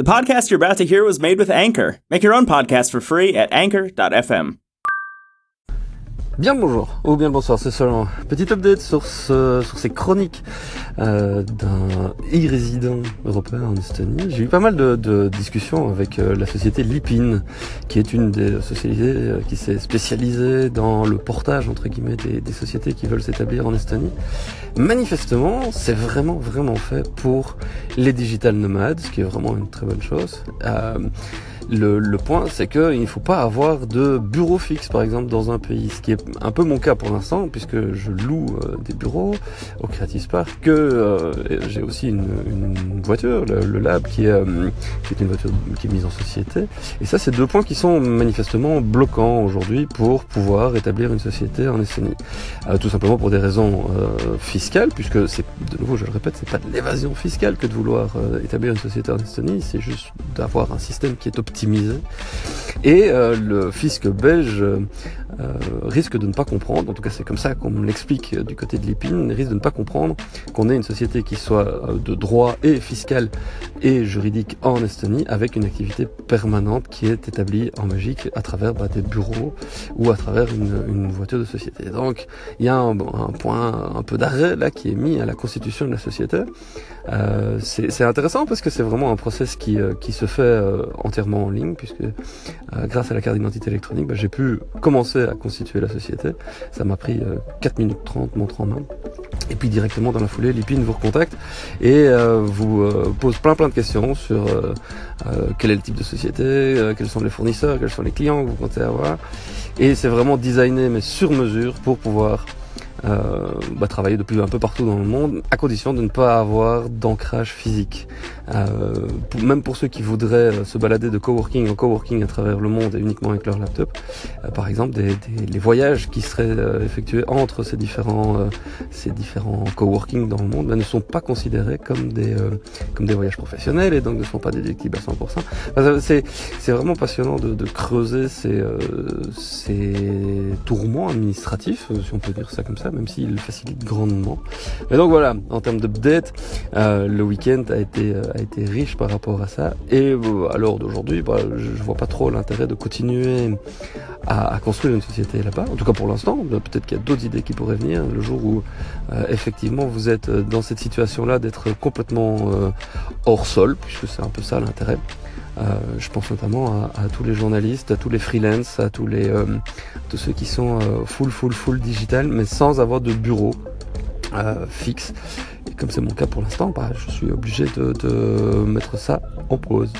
The podcast you're about to hear was made with Anchor. Make your own podcast for free at anchor.fm. Bien bonjour, ou bien bonsoir, c'est seulement petit update sur, ce, sur ces chroniques euh, d'un e-résident européen en Estonie. J'ai eu pas mal de, de discussions avec euh, la société Lipin, qui est une des sociétés euh, qui s'est spécialisée dans le portage entre guillemets des, des sociétés qui veulent s'établir en Estonie. Manifestement, c'est vraiment vraiment fait pour les digital nomades, ce qui est vraiment une très bonne chose. Euh, le, le, point, c'est qu'il ne faut pas avoir de bureau fixe, par exemple, dans un pays. Ce qui est un peu mon cas pour l'instant, puisque je loue euh, des bureaux au Creative Spark, que euh, j'ai aussi une, une, voiture, le, le Lab, qui est, euh, qui est une voiture qui est mise en société. Et ça, c'est deux points qui sont manifestement bloquants aujourd'hui pour pouvoir établir une société en Estonie. Euh, tout simplement pour des raisons fiscales, puisque c'est, de nouveau, je le répète, c'est pas de l'évasion fiscale que de vouloir établir une société en Estonie, c'est juste d'avoir un système qui est optimisé et euh, le fisc belge euh, risque de ne pas comprendre, en tout cas c'est comme ça qu'on me l'explique du côté de l'épine, risque de ne pas comprendre qu'on ait une société qui soit euh, de droit et fiscal et juridique en Estonie avec une activité permanente qui est établie en Belgique à travers bah, des bureaux ou à travers une, voiture de société. Donc il y a un, point un peu d'arrêt là qui est mis à la constitution de la société. Euh, c'est intéressant parce que c'est vraiment un process qui, se fait entièrement en ligne, puisque euh, grâce à la carte d'identité électronique, bah, j'ai pu commencer à constituer la société. Ça m'a pris euh, 4 minutes 30, montre en main. Et puis directement dans la foulée, Lipine vous recontacte et euh, vous euh, pose plein plein de questions sur euh, quel est le type de société, quels sont les fournisseurs, quels sont les clients que vous comptez avoir. Et c'est vraiment designé mais sur mesure pour pouvoir euh, bah, travailler depuis un peu partout dans le monde, à condition de ne pas avoir d'ancrage physique. Euh, même pour ceux qui voudraient euh, se balader de coworking en coworking à travers le monde et uniquement avec leur laptop, euh, par exemple, des, des, les voyages qui seraient euh, effectués entre ces différents, ces différents coworking dans le monde bah, ne sont pas considérés comme des, comme des voyages professionnels et donc ne sont pas déductibles à 100%. Enfin, c'est, c'est vraiment passionnant de, de creuser ces, ces tourments administratifs, si on peut dire ça comme ça, même s'il facilite grandement. Mais donc voilà, en termes d'update, euh, le week-end a été euh, a été riche par rapport à ça. Et euh, à l'heure d'aujourd'hui, bah, je, je vois pas trop l'intérêt de continuer à, construire une société là-bas. En tout cas pour l'instant, peut-être qu'il y a d'autres idées qui pourraient venir le jour où euh, effectivement vous êtes dans cette situation-là d'être complètement hors sol, puisque c'est un peu ça l'intérêt. Euh, je pense notamment à, à, tous les journalistes, à tous les freelances, à tous les euh, tous ceux qui sont euh, full full full digital, mais sans avoir de bureau fixe. Et comme c'est mon cas pour l'instant, bah, je suis obligé de, de mettre ça en pause.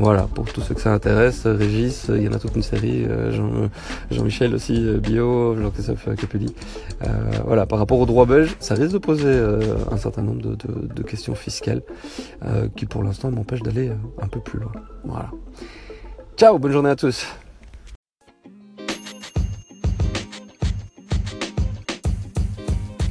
Voilà, pour tous ceux que ça intéresse, Régis, il y en a toute une série, euh, Jean, Jean-Michel aussi, euh, Bio, Jean-Christophe Capelli. Euh, voilà, par rapport au droit belge, ça risque de poser euh, un certain nombre de, questions fiscales euh, qui pour l'instant m'empêchent d'aller un peu plus loin. Voilà. Ciao, bonne journée à tous.